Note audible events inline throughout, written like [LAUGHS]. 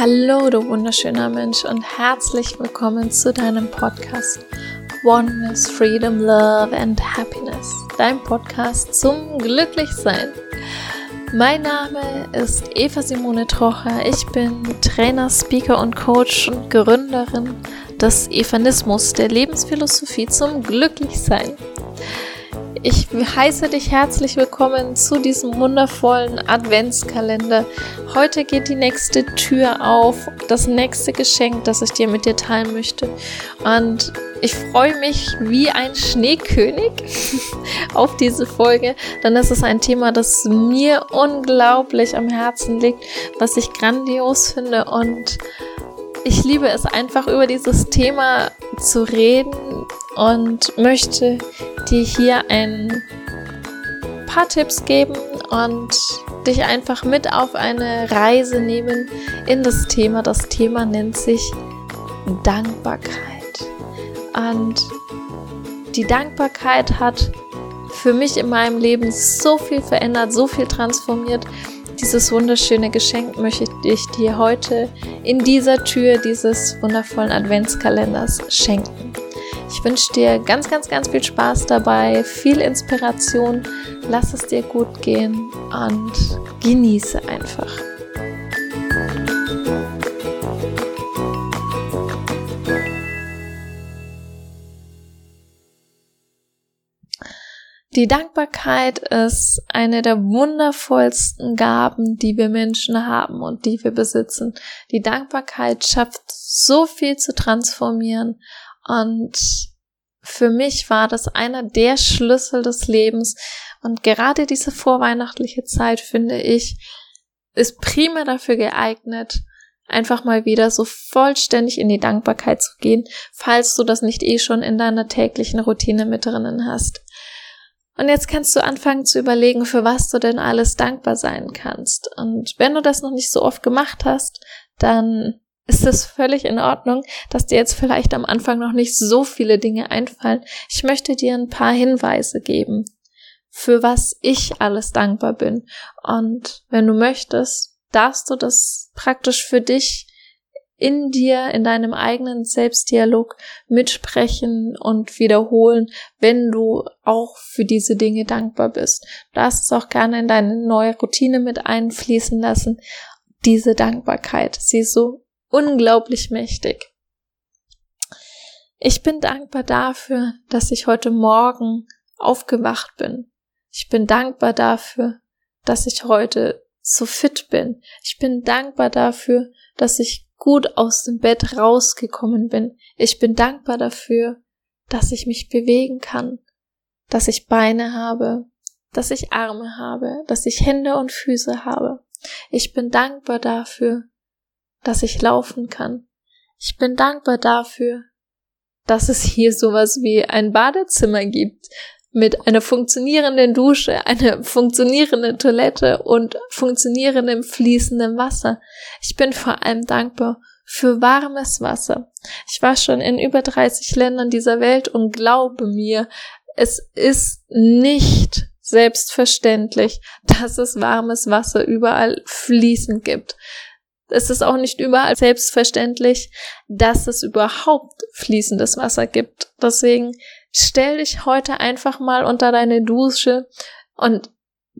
Hallo, du wunderschöner Mensch und herzlich willkommen zu deinem Podcast Oneness, Freedom, Love and Happiness. Dein Podcast zum Glücklichsein. Mein Name ist Eva Simone Trocher. Ich bin Trainer, Speaker und Coach und Gründerin des Evanismus, der Lebensphilosophie zum Glücklichsein. Ich heiße dich herzlich willkommen zu diesem wundervollen Adventskalender. Heute geht die nächste Tür auf, das nächste Geschenk, das ich dir mit dir teilen möchte. Und ich freue mich wie ein Schneekönig [LAUGHS] auf diese Folge, denn es ist ein Thema, das mir unglaublich am Herzen liegt, was ich grandios finde und ich liebe es einfach über dieses Thema zu reden und möchte dir hier ein paar Tipps geben und dich einfach mit auf eine Reise nehmen in das Thema. Das Thema nennt sich Dankbarkeit. Und die Dankbarkeit hat für mich in meinem Leben so viel verändert, so viel transformiert. Dieses wunderschöne Geschenk möchte ich dir heute in dieser Tür dieses wundervollen Adventskalenders schenken. Ich wünsche dir ganz, ganz, ganz viel Spaß dabei, viel Inspiration. Lass es dir gut gehen und genieße einfach. Die Dankbarkeit ist eine der wundervollsten Gaben, die wir Menschen haben und die wir besitzen. Die Dankbarkeit schafft so viel zu transformieren und für mich war das einer der Schlüssel des Lebens. Und gerade diese vorweihnachtliche Zeit, finde ich, ist prima dafür geeignet, einfach mal wieder so vollständig in die Dankbarkeit zu gehen, falls du das nicht eh schon in deiner täglichen Routine mit drinnen hast. Und jetzt kannst du anfangen zu überlegen, für was du denn alles dankbar sein kannst. Und wenn du das noch nicht so oft gemacht hast, dann ist es völlig in Ordnung, dass dir jetzt vielleicht am Anfang noch nicht so viele Dinge einfallen. Ich möchte dir ein paar Hinweise geben, für was ich alles dankbar bin. Und wenn du möchtest, darfst du das praktisch für dich in dir, in deinem eigenen Selbstdialog mitsprechen und wiederholen, wenn du auch für diese Dinge dankbar bist. Du darfst es auch gerne in deine neue Routine mit einfließen lassen. Diese Dankbarkeit, sie ist so unglaublich mächtig. Ich bin dankbar dafür, dass ich heute Morgen aufgewacht bin. Ich bin dankbar dafür, dass ich heute so fit bin. Ich bin dankbar dafür, dass ich gut aus dem Bett rausgekommen bin. Ich bin dankbar dafür, dass ich mich bewegen kann, dass ich Beine habe, dass ich Arme habe, dass ich Hände und Füße habe. Ich bin dankbar dafür, dass ich laufen kann. Ich bin dankbar dafür, dass es hier sowas wie ein Badezimmer gibt mit einer funktionierenden Dusche, einer funktionierenden Toilette und funktionierendem fließendem Wasser. Ich bin vor allem dankbar für warmes Wasser. Ich war schon in über 30 Ländern dieser Welt und glaube mir, es ist nicht selbstverständlich, dass es warmes Wasser überall fließend gibt es ist auch nicht überall selbstverständlich, dass es überhaupt fließendes Wasser gibt. Deswegen stell dich heute einfach mal unter deine Dusche und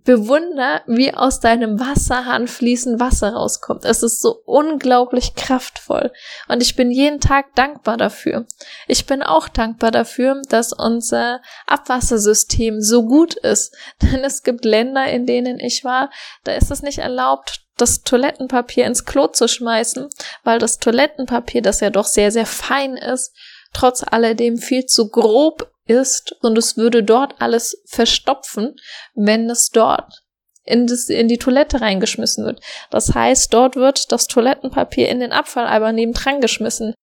bewunder, wie aus deinem Wasserhahn fließend Wasser rauskommt. Es ist so unglaublich kraftvoll. Und ich bin jeden Tag dankbar dafür. Ich bin auch dankbar dafür, dass unser Abwassersystem so gut ist. [LAUGHS] Denn es gibt Länder, in denen ich war, da ist es nicht erlaubt, das Toilettenpapier ins Klo zu schmeißen, weil das Toilettenpapier, das ja doch sehr, sehr fein ist, trotz alledem viel zu grob ist und es würde dort alles verstopfen, wenn es dort in, das, in die Toilette reingeschmissen wird. Das heißt, dort wird das Toilettenpapier in den Abfalleimer nebendran geschmissen.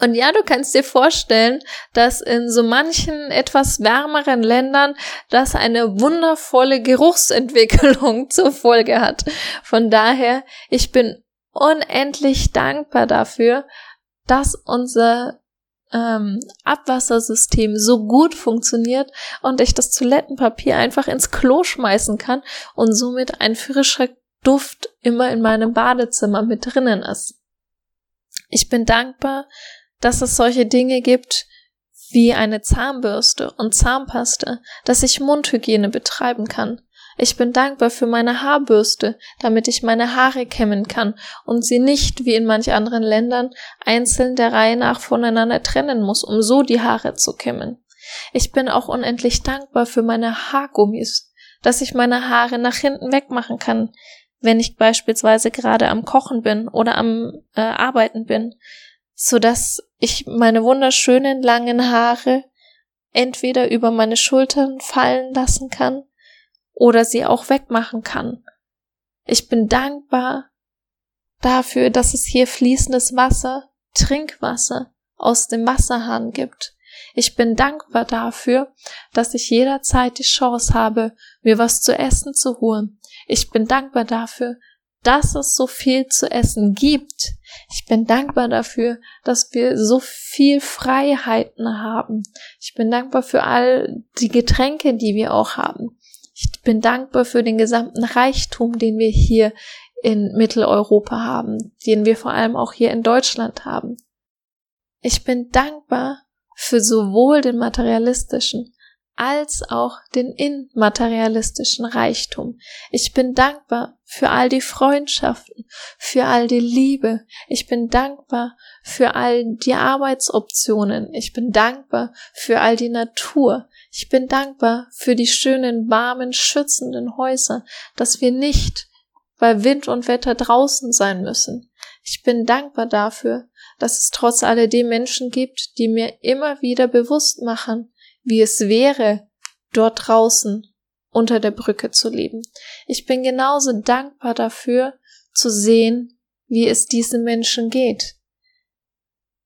Und ja, du kannst dir vorstellen, dass in so manchen etwas wärmeren Ländern das eine wundervolle Geruchsentwicklung [LAUGHS] zur Folge hat. Von daher, ich bin unendlich dankbar dafür, dass unser ähm, Abwassersystem so gut funktioniert und ich das Toilettenpapier einfach ins Klo schmeißen kann und somit ein frischer Duft immer in meinem Badezimmer mit drinnen ist. Ich bin dankbar, dass es solche Dinge gibt wie eine Zahnbürste und Zahnpaste, dass ich Mundhygiene betreiben kann. Ich bin dankbar für meine Haarbürste, damit ich meine Haare kämmen kann und sie nicht, wie in manch anderen Ländern, einzeln der Reihe nach voneinander trennen muss, um so die Haare zu kämmen. Ich bin auch unendlich dankbar für meine Haargummis, dass ich meine Haare nach hinten wegmachen kann, wenn ich beispielsweise gerade am Kochen bin oder am äh, Arbeiten bin, so dass ich meine wunderschönen langen Haare entweder über meine Schultern fallen lassen kann oder sie auch wegmachen kann. Ich bin dankbar dafür, dass es hier fließendes Wasser, Trinkwasser aus dem Wasserhahn gibt. Ich bin dankbar dafür, dass ich jederzeit die Chance habe, mir was zu essen zu holen. Ich bin dankbar dafür, dass es so viel zu essen gibt. Ich bin dankbar dafür, dass wir so viel Freiheiten haben. Ich bin dankbar für all die Getränke, die wir auch haben. Ich bin dankbar für den gesamten Reichtum, den wir hier in Mitteleuropa haben, den wir vor allem auch hier in Deutschland haben. Ich bin dankbar für sowohl den materialistischen als auch den immaterialistischen Reichtum. Ich bin dankbar für all die Freundschaften, für all die Liebe. Ich bin dankbar für all die Arbeitsoptionen. Ich bin dankbar für all die Natur. Ich bin dankbar für die schönen, warmen, schützenden Häuser, dass wir nicht bei Wind und Wetter draußen sein müssen. Ich bin dankbar dafür, dass es trotz alledem Menschen gibt, die mir immer wieder bewusst machen, wie es wäre, dort draußen unter der Brücke zu leben. Ich bin genauso dankbar dafür, zu sehen, wie es diesen Menschen geht.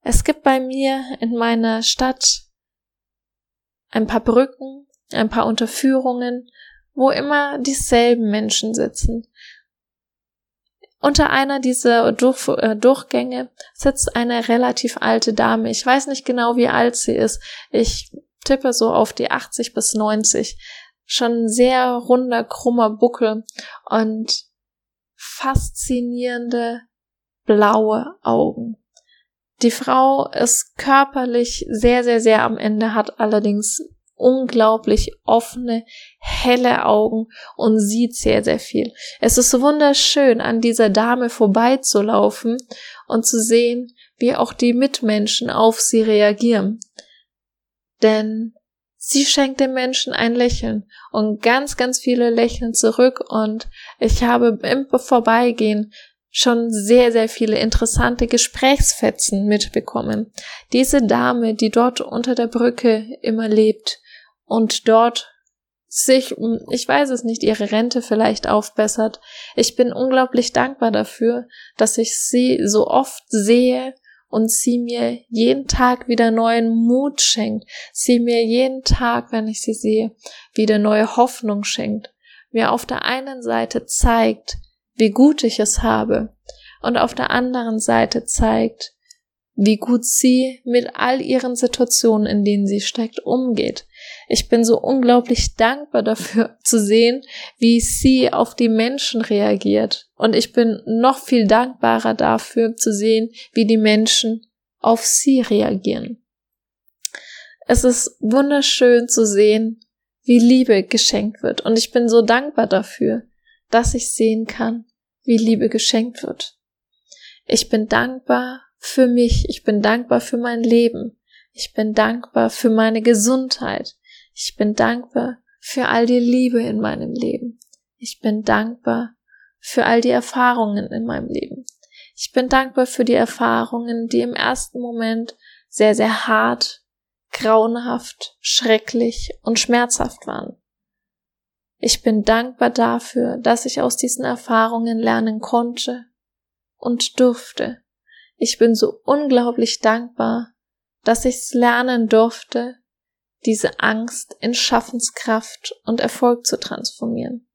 Es gibt bei mir in meiner Stadt ein paar Brücken, ein paar Unterführungen, wo immer dieselben Menschen sitzen. Unter einer dieser Durch äh, Durchgänge sitzt eine relativ alte Dame. Ich weiß nicht genau, wie alt sie ist. Ich tippe so auf die 80 bis 90. Schon sehr runder, krummer Buckel und faszinierende blaue Augen. Die Frau ist körperlich sehr, sehr, sehr am Ende, hat allerdings unglaublich offene, helle Augen und sieht sehr, sehr viel. Es ist wunderschön, an dieser Dame vorbeizulaufen und zu sehen, wie auch die Mitmenschen auf sie reagieren. Denn sie schenkt den Menschen ein Lächeln und ganz, ganz viele lächeln zurück und ich habe im Vorbeigehen schon sehr, sehr viele interessante Gesprächsfetzen mitbekommen. Diese Dame, die dort unter der Brücke immer lebt und dort sich, ich weiß es nicht, ihre Rente vielleicht aufbessert. Ich bin unglaublich dankbar dafür, dass ich sie so oft sehe und sie mir jeden Tag wieder neuen Mut schenkt, sie mir jeden Tag, wenn ich sie sehe, wieder neue Hoffnung schenkt, mir auf der einen Seite zeigt, wie gut ich es habe und auf der anderen Seite zeigt, wie gut sie mit all ihren Situationen, in denen sie steckt, umgeht. Ich bin so unglaublich dankbar dafür [LAUGHS] zu sehen, wie sie auf die Menschen reagiert. Und ich bin noch viel dankbarer dafür zu sehen, wie die Menschen auf sie reagieren. Es ist wunderschön zu sehen, wie Liebe geschenkt wird. Und ich bin so dankbar dafür, dass ich sehen kann, wie Liebe geschenkt wird. Ich bin dankbar für mich. Ich bin dankbar für mein Leben. Ich bin dankbar für meine Gesundheit. Ich bin dankbar für all die Liebe in meinem Leben. Ich bin dankbar für all die Erfahrungen in meinem Leben. Ich bin dankbar für die Erfahrungen, die im ersten Moment sehr, sehr hart, grauenhaft, schrecklich und schmerzhaft waren. Ich bin dankbar dafür, dass ich aus diesen Erfahrungen lernen konnte und durfte. Ich bin so unglaublich dankbar, dass ich's lernen durfte, diese Angst in Schaffenskraft und Erfolg zu transformieren.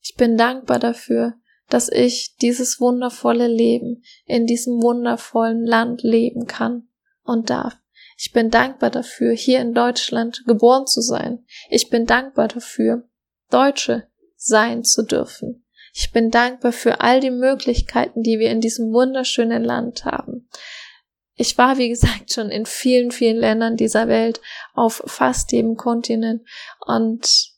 Ich bin dankbar dafür, dass ich dieses wundervolle Leben in diesem wundervollen Land leben kann und darf. Ich bin dankbar dafür, hier in Deutschland geboren zu sein. Ich bin dankbar dafür, Deutsche sein zu dürfen. Ich bin dankbar für all die Möglichkeiten, die wir in diesem wunderschönen Land haben. Ich war, wie gesagt, schon in vielen, vielen Ländern dieser Welt, auf fast jedem Kontinent. Und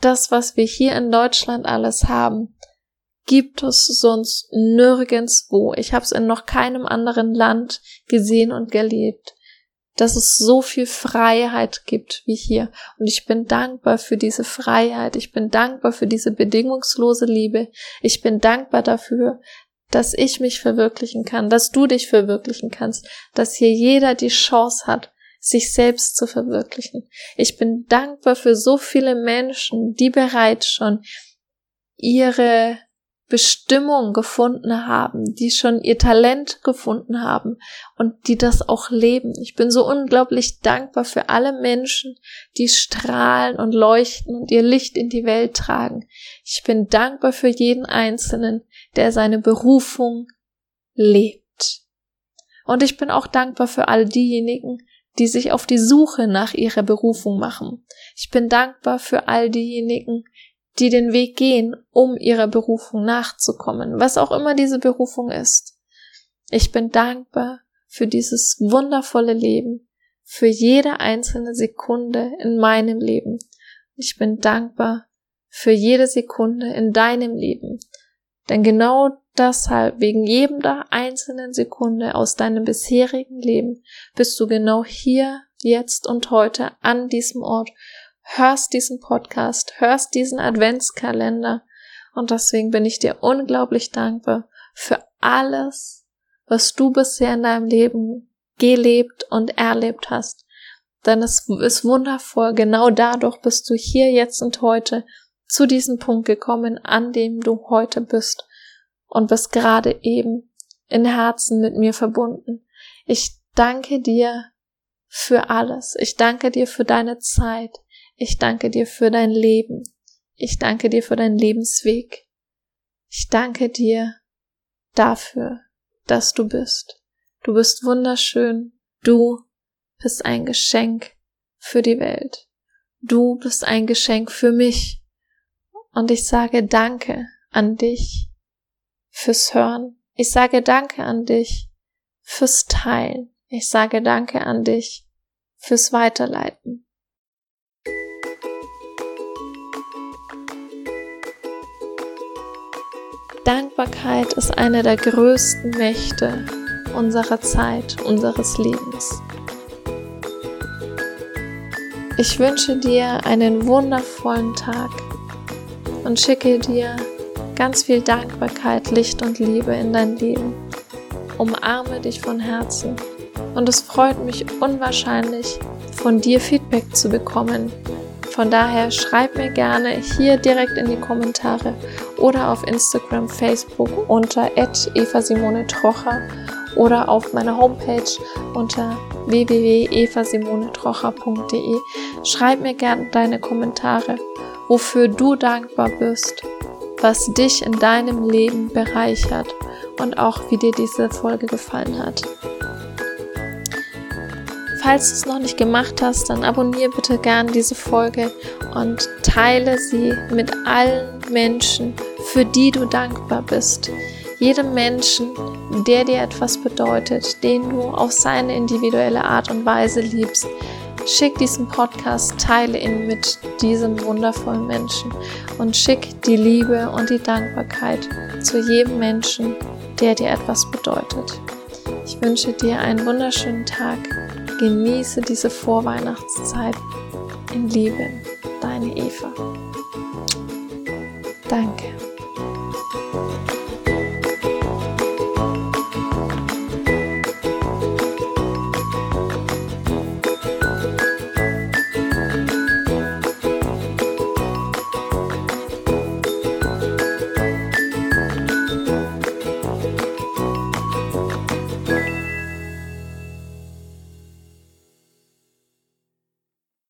das, was wir hier in Deutschland alles haben, gibt es sonst nirgendswo. Ich habe es in noch keinem anderen Land gesehen und gelebt dass es so viel Freiheit gibt wie hier. Und ich bin dankbar für diese Freiheit. Ich bin dankbar für diese bedingungslose Liebe. Ich bin dankbar dafür, dass ich mich verwirklichen kann, dass du dich verwirklichen kannst, dass hier jeder die Chance hat, sich selbst zu verwirklichen. Ich bin dankbar für so viele Menschen, die bereits schon ihre Bestimmung gefunden haben, die schon ihr Talent gefunden haben und die das auch leben. Ich bin so unglaublich dankbar für alle Menschen, die strahlen und leuchten und ihr Licht in die Welt tragen. Ich bin dankbar für jeden Einzelnen, der seine Berufung lebt. Und ich bin auch dankbar für all diejenigen, die sich auf die Suche nach ihrer Berufung machen. Ich bin dankbar für all diejenigen, die den Weg gehen, um ihrer Berufung nachzukommen, was auch immer diese Berufung ist. Ich bin dankbar für dieses wundervolle Leben, für jede einzelne Sekunde in meinem Leben. Ich bin dankbar für jede Sekunde in deinem Leben. Denn genau deshalb, wegen jeder einzelnen Sekunde aus deinem bisherigen Leben, bist du genau hier, jetzt und heute an diesem Ort hörst diesen Podcast, hörst diesen Adventskalender und deswegen bin ich dir unglaublich dankbar für alles, was du bisher in deinem Leben gelebt und erlebt hast. Denn es ist wundervoll, genau dadurch bist du hier jetzt und heute zu diesem Punkt gekommen, an dem du heute bist und bist gerade eben in Herzen mit mir verbunden. Ich danke dir für alles. Ich danke dir für deine Zeit. Ich danke dir für dein Leben. Ich danke dir für deinen Lebensweg. Ich danke dir dafür, dass du bist. Du bist wunderschön. Du bist ein Geschenk für die Welt. Du bist ein Geschenk für mich. Und ich sage Danke an dich fürs Hören. Ich sage Danke an dich fürs Teilen. Ich sage Danke an dich fürs Weiterleiten. Dankbarkeit ist eine der größten Mächte unserer Zeit, unseres Lebens. Ich wünsche dir einen wundervollen Tag und schicke dir ganz viel Dankbarkeit, Licht und Liebe in dein Leben. Umarme dich von Herzen und es freut mich unwahrscheinlich, von dir Feedback zu bekommen, von daher schreib mir gerne hier direkt in die Kommentare oder auf Instagram, Facebook unter @eva_simone_trocher oder auf meiner Homepage unter www.evasimonetrocher.de. Schreib mir gerne deine Kommentare, wofür du dankbar bist, was dich in deinem Leben bereichert und auch wie dir diese Folge gefallen hat. Falls du es noch nicht gemacht hast, dann abonniere bitte gern diese Folge und teile sie mit allen Menschen, für die du dankbar bist. Jedem Menschen, der dir etwas bedeutet, den du auf seine individuelle Art und Weise liebst. Schick diesen Podcast, teile ihn mit diesem wundervollen Menschen und schick die Liebe und die Dankbarkeit zu jedem Menschen, der dir etwas bedeutet. Ich wünsche dir einen wunderschönen Tag Genieße diese Vorweihnachtszeit in Liebe, deine Eva. Danke.